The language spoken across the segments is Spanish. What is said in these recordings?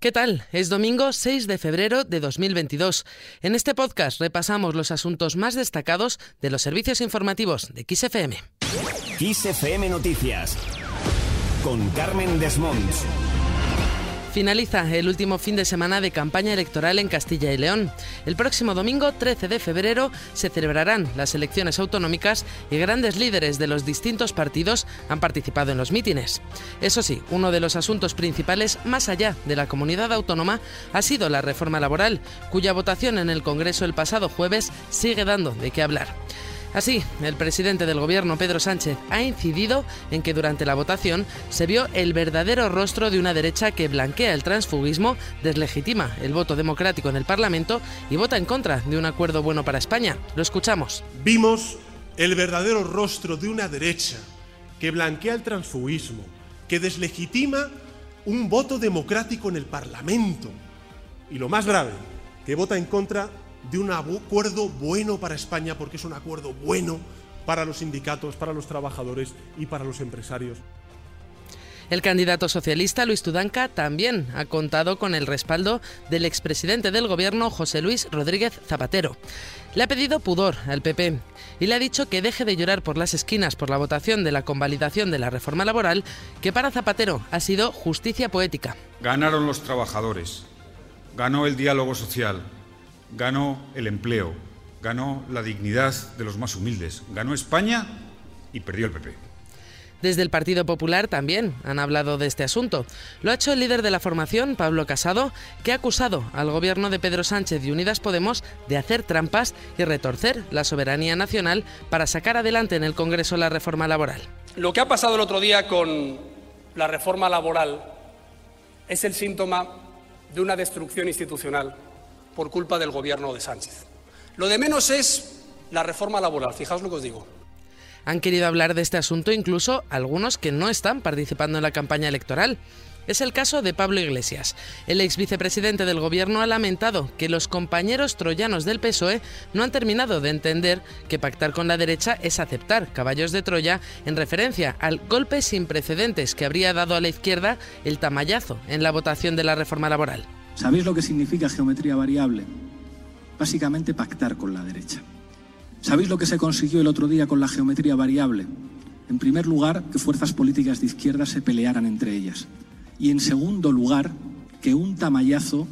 ¿Qué tal? Es domingo 6 de febrero de 2022. En este podcast repasamos los asuntos más destacados de los servicios informativos de XFM. XFM Noticias con Carmen Desmonts. Finaliza el último fin de semana de campaña electoral en Castilla y León. El próximo domingo 13 de febrero se celebrarán las elecciones autonómicas y grandes líderes de los distintos partidos han participado en los mítines. Eso sí, uno de los asuntos principales más allá de la comunidad autónoma ha sido la reforma laboral, cuya votación en el Congreso el pasado jueves sigue dando de qué hablar. Así, el presidente del gobierno, Pedro Sánchez, ha incidido en que durante la votación se vio el verdadero rostro de una derecha que blanquea el transfugismo, deslegitima el voto democrático en el Parlamento y vota en contra de un acuerdo bueno para España. Lo escuchamos. Vimos el verdadero rostro de una derecha que blanquea el transfugismo, que deslegitima un voto democrático en el Parlamento y lo más grave, que vota en contra de un acuerdo bueno para España, porque es un acuerdo bueno para los sindicatos, para los trabajadores y para los empresarios. El candidato socialista Luis Tudanca también ha contado con el respaldo del expresidente del gobierno José Luis Rodríguez Zapatero. Le ha pedido pudor al PP y le ha dicho que deje de llorar por las esquinas por la votación de la convalidación de la reforma laboral, que para Zapatero ha sido justicia poética. Ganaron los trabajadores, ganó el diálogo social, ganó el empleo, ganó la dignidad de los más humildes, ganó España y perdió el PP. Desde el Partido Popular también han hablado de este asunto. Lo ha hecho el líder de la formación, Pablo Casado, que ha acusado al gobierno de Pedro Sánchez y Unidas Podemos de hacer trampas y retorcer la soberanía nacional para sacar adelante en el Congreso la reforma laboral. Lo que ha pasado el otro día con la reforma laboral es el síntoma de una destrucción institucional por culpa del gobierno de Sánchez. Lo de menos es la reforma laboral, fijaos lo que os digo. Han querido hablar de este asunto incluso algunos que no están participando en la campaña electoral. Es el caso de Pablo Iglesias. El ex vicepresidente del gobierno ha lamentado que los compañeros troyanos del PSOE no han terminado de entender que pactar con la derecha es aceptar caballos de Troya en referencia al golpe sin precedentes que habría dado a la izquierda el tamallazo en la votación de la reforma laboral. ¿Sabéis lo que significa geometría variable? Básicamente pactar con la derecha. ¿Sabéis lo que se consiguió el otro día con la geometría variable? En primer lugar, que fuerzas políticas de izquierda se pelearan entre ellas. Y en segundo lugar, que un tamallazo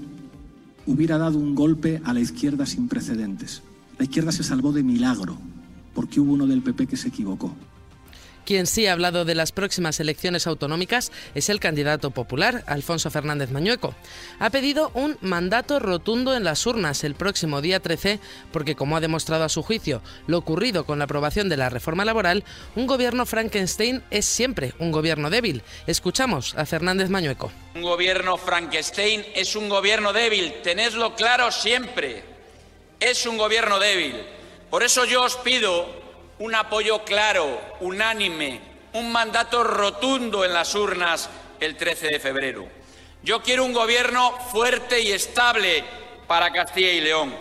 hubiera dado un golpe a la izquierda sin precedentes. La izquierda se salvó de milagro, porque hubo uno del PP que se equivocó. Quien sí ha hablado de las próximas elecciones autonómicas es el candidato popular, Alfonso Fernández Mañueco. Ha pedido un mandato rotundo en las urnas el próximo día 13 porque, como ha demostrado a su juicio lo ocurrido con la aprobación de la reforma laboral, un gobierno Frankenstein es siempre un gobierno débil. Escuchamos a Fernández Mañueco. Un gobierno Frankenstein es un gobierno débil, tenedlo claro siempre. Es un gobierno débil. Por eso yo os pido un apoyo claro, unánime, un mandato rotundo en las urnas el 13 de febrero. Yo quiero un gobierno fuerte y estable para Castilla y León.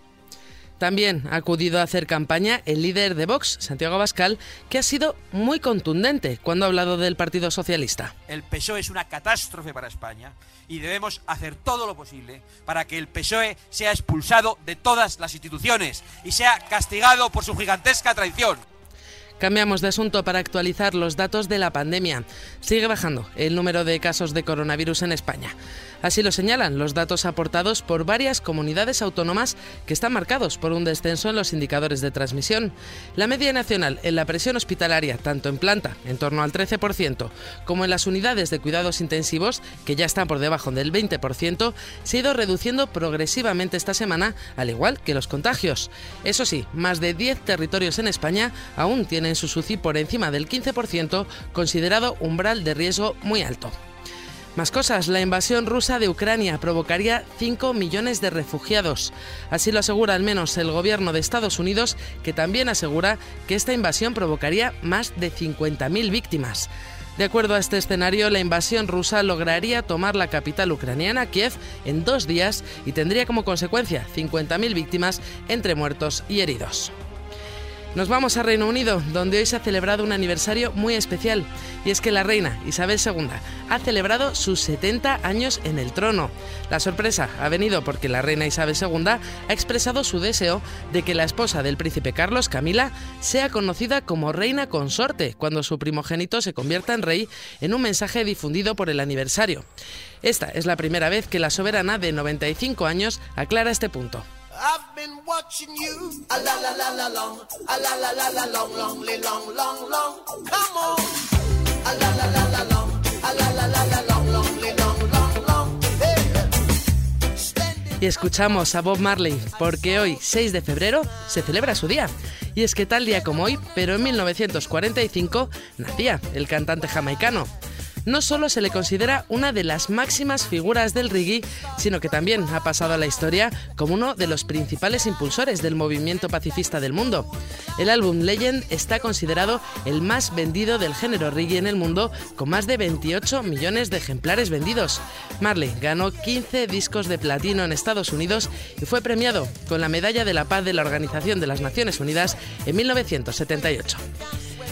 También ha acudido a hacer campaña el líder de Vox, Santiago Abascal, que ha sido muy contundente cuando ha hablado del Partido Socialista. El PSOE es una catástrofe para España y debemos hacer todo lo posible para que el PSOE sea expulsado de todas las instituciones y sea castigado por su gigantesca traición. Cambiamos de asunto para actualizar los datos de la pandemia. Sigue bajando el número de casos de coronavirus en España. Así lo señalan los datos aportados por varias comunidades autónomas que están marcados por un descenso en los indicadores de transmisión. La media nacional en la presión hospitalaria, tanto en planta, en torno al 13%, como en las unidades de cuidados intensivos, que ya están por debajo del 20%, se ha ido reduciendo progresivamente esta semana, al igual que los contagios. Eso sí, más de 10 territorios en España aún tienen su SUCI por encima del 15%, considerado umbral de riesgo muy alto. Más cosas, la invasión rusa de Ucrania provocaría 5 millones de refugiados. Así lo asegura al menos el gobierno de Estados Unidos, que también asegura que esta invasión provocaría más de 50.000 víctimas. De acuerdo a este escenario, la invasión rusa lograría tomar la capital ucraniana, Kiev, en dos días y tendría como consecuencia 50.000 víctimas entre muertos y heridos. Nos vamos a Reino Unido, donde hoy se ha celebrado un aniversario muy especial, y es que la reina Isabel II ha celebrado sus 70 años en el trono. La sorpresa ha venido porque la reina Isabel II ha expresado su deseo de que la esposa del príncipe Carlos, Camila, sea conocida como reina consorte cuando su primogénito se convierta en rey en un mensaje difundido por el aniversario. Esta es la primera vez que la soberana de 95 años aclara este punto. I've been watching you. A la la la la long. A la la la la long, long, long, long, long. Come on. A la la la la long. A la la la la long, long, long, long, long. Y escuchamos a Bob Marley porque hoy, 6 de febrero, se celebra su día. Y es que tal día como hoy, pero en 1945, nacía el cantante jamaicano no solo se le considera una de las máximas figuras del reggae, sino que también ha pasado a la historia como uno de los principales impulsores del movimiento pacifista del mundo. El álbum Legend está considerado el más vendido del género reggae en el mundo, con más de 28 millones de ejemplares vendidos. Marley ganó 15 discos de platino en Estados Unidos y fue premiado con la Medalla de la Paz de la Organización de las Naciones Unidas en 1978.